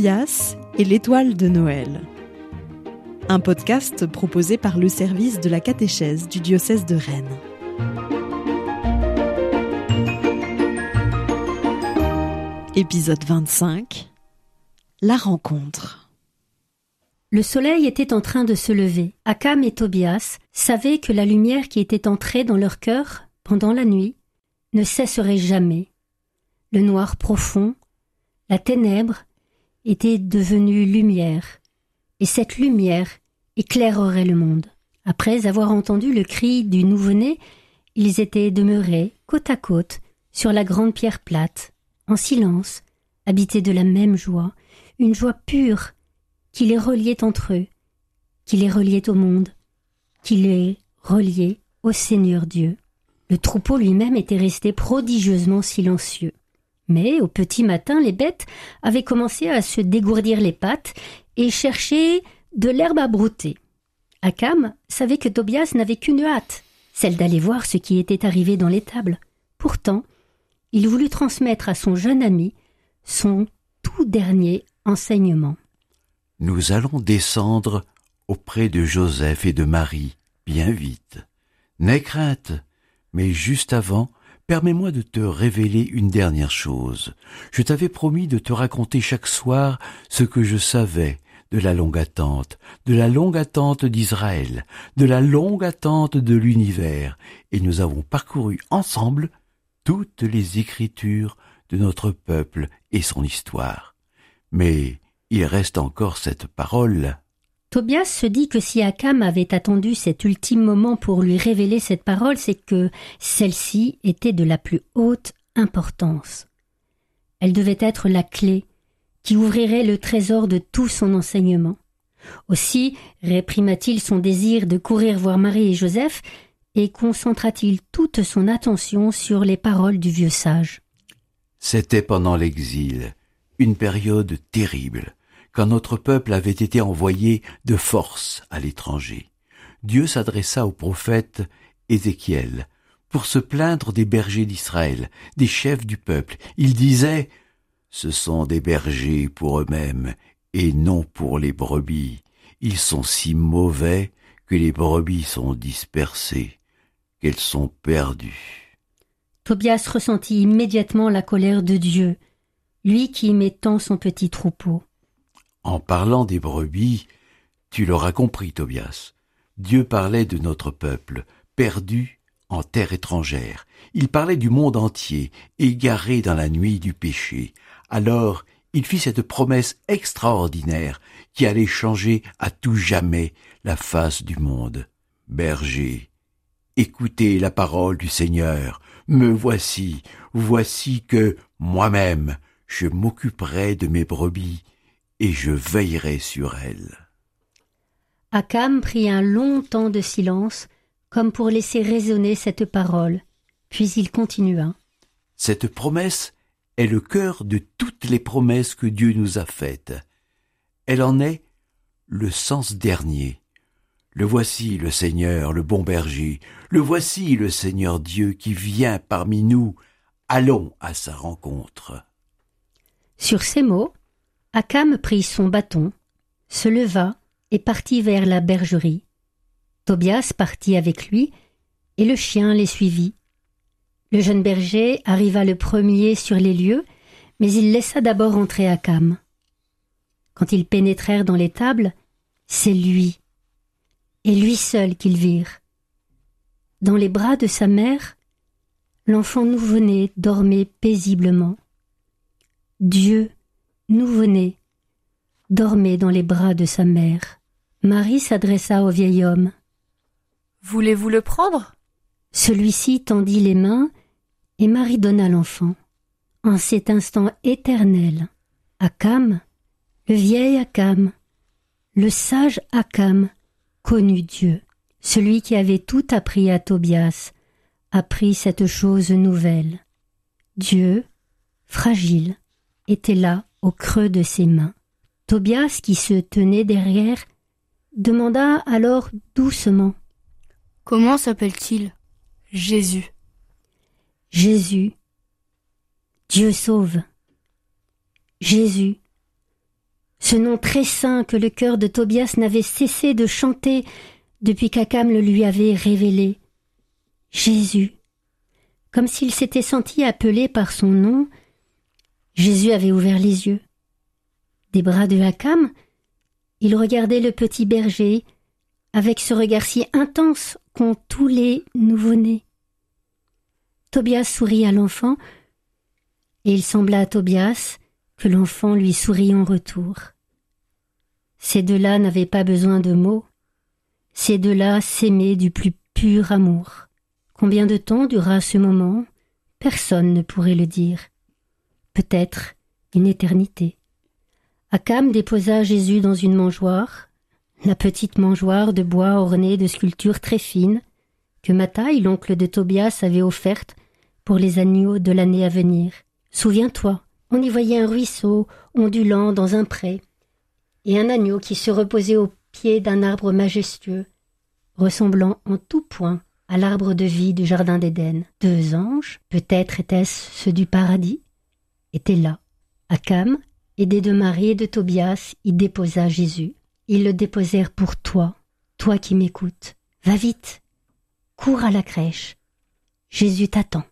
Tobias et l'étoile de Noël. Un podcast proposé par le service de la catéchèse du diocèse de Rennes. Épisode 25 La rencontre. Le soleil était en train de se lever. Akam et Tobias savaient que la lumière qui était entrée dans leur cœur pendant la nuit ne cesserait jamais. Le noir profond, la ténèbre était devenue lumière, et cette lumière éclairerait le monde. Après avoir entendu le cri du nouveau-né, ils étaient demeurés côte à côte sur la grande pierre plate, en silence, habités de la même joie, une joie pure qui les reliait entre eux, qui les reliait au monde, qui les reliait au Seigneur Dieu. Le troupeau lui-même était resté prodigieusement silencieux. Mais au petit matin, les bêtes avaient commencé à se dégourdir les pattes et chercher de l'herbe à brouter. Akam savait que Tobias n'avait qu'une hâte, celle d'aller voir ce qui était arrivé dans l'étable. Pourtant, il voulut transmettre à son jeune ami son tout dernier enseignement. Nous allons descendre auprès de Joseph et de Marie, bien vite. N'aie crainte, mais juste avant, Permets-moi de te révéler une dernière chose. Je t'avais promis de te raconter chaque soir ce que je savais de la longue attente, de la longue attente d'Israël, de la longue attente de l'univers, et nous avons parcouru ensemble toutes les écritures de notre peuple et son histoire. Mais il reste encore cette parole Tobias se dit que si Akam avait attendu cet ultime moment pour lui révéler cette parole, c'est que celle-ci était de la plus haute importance. Elle devait être la clé qui ouvrirait le trésor de tout son enseignement. Aussi réprima-t-il son désir de courir voir Marie et Joseph et concentra-t-il toute son attention sur les paroles du vieux sage. C'était pendant l'exil, une période terrible quand notre peuple avait été envoyé de force à l'étranger. Dieu s'adressa au prophète Ézéchiel pour se plaindre des bergers d'Israël, des chefs du peuple. Il disait Ce sont des bergers pour eux-mêmes et non pour les brebis. Ils sont si mauvais que les brebis sont dispersées, qu'elles sont perdues. Tobias ressentit immédiatement la colère de Dieu, lui qui aimait tant son petit troupeau. En parlant des brebis, tu l'auras compris, Tobias. Dieu parlait de notre peuple, perdu en terre étrangère. Il parlait du monde entier, égaré dans la nuit du péché. Alors il fit cette promesse extraordinaire qui allait changer à tout jamais la face du monde. Berger, écoutez la parole du Seigneur. Me voici, voici que moi-même je m'occuperai de mes brebis et je veillerai sur elle. Akam prit un long temps de silence, comme pour laisser résonner cette parole, puis il continua. Cette promesse est le cœur de toutes les promesses que Dieu nous a faites. Elle en est le sens dernier. Le voici le Seigneur, le bon berger, le voici le Seigneur Dieu qui vient parmi nous. Allons à sa rencontre. Sur ces mots, Akam prit son bâton, se leva et partit vers la bergerie. Tobias partit avec lui, et le chien les suivit. Le jeune berger arriva le premier sur les lieux, mais il laissa d'abord entrer Akam. Quand ils pénétrèrent dans l'étable, c'est lui, et lui seul qu'ils virent. Dans les bras de sa mère, l'enfant nouveau-né dormait paisiblement. Dieu nouveau-né, dormait dans les bras de sa mère. Marie s'adressa au vieil homme. Voulez-vous le prendre? Celui-ci tendit les mains et Marie donna l'enfant. En cet instant éternel, Akam, le vieil Akam, le sage Akam, connut Dieu. Celui qui avait tout appris à Tobias apprit cette chose nouvelle. Dieu, fragile, était là au creux de ses mains. Tobias, qui se tenait derrière, demanda alors doucement Comment s'appelle-t-il? Jésus. Jésus. Dieu sauve. Jésus. ce nom très saint que le cœur de Tobias n'avait cessé de chanter depuis qu'Akam le lui avait révélé. Jésus. Comme s'il s'était senti appelé par son nom, Jésus avait ouvert les yeux. Des bras de Akam, il regardait le petit berger avec ce regard si intense qu'ont tous les nouveau-nés. Tobias sourit à l'enfant, et il sembla à Tobias que l'enfant lui sourit en retour. Ces deux-là n'avaient pas besoin de mots, ces deux-là s'aimaient du plus pur amour. Combien de temps dura ce moment? Personne ne pourrait le dire. Peut-être une éternité. Akam déposa Jésus dans une mangeoire, la petite mangeoire de bois ornée de sculptures très fines, que Mataï, l'oncle de Tobias, avait offerte pour les agneaux de l'année à venir. Souviens-toi, on y voyait un ruisseau ondulant dans un pré, et un agneau qui se reposait au pied d'un arbre majestueux, ressemblant en tout point à l'arbre de vie du jardin d'Éden. Deux anges, peut-être étaient-ce ceux du paradis, étaient là. Akam, aidé de Marie et de Tobias, y déposa Jésus. Ils le déposèrent pour toi, toi qui m'écoutes. Va vite, cours à la crèche. Jésus t'attend.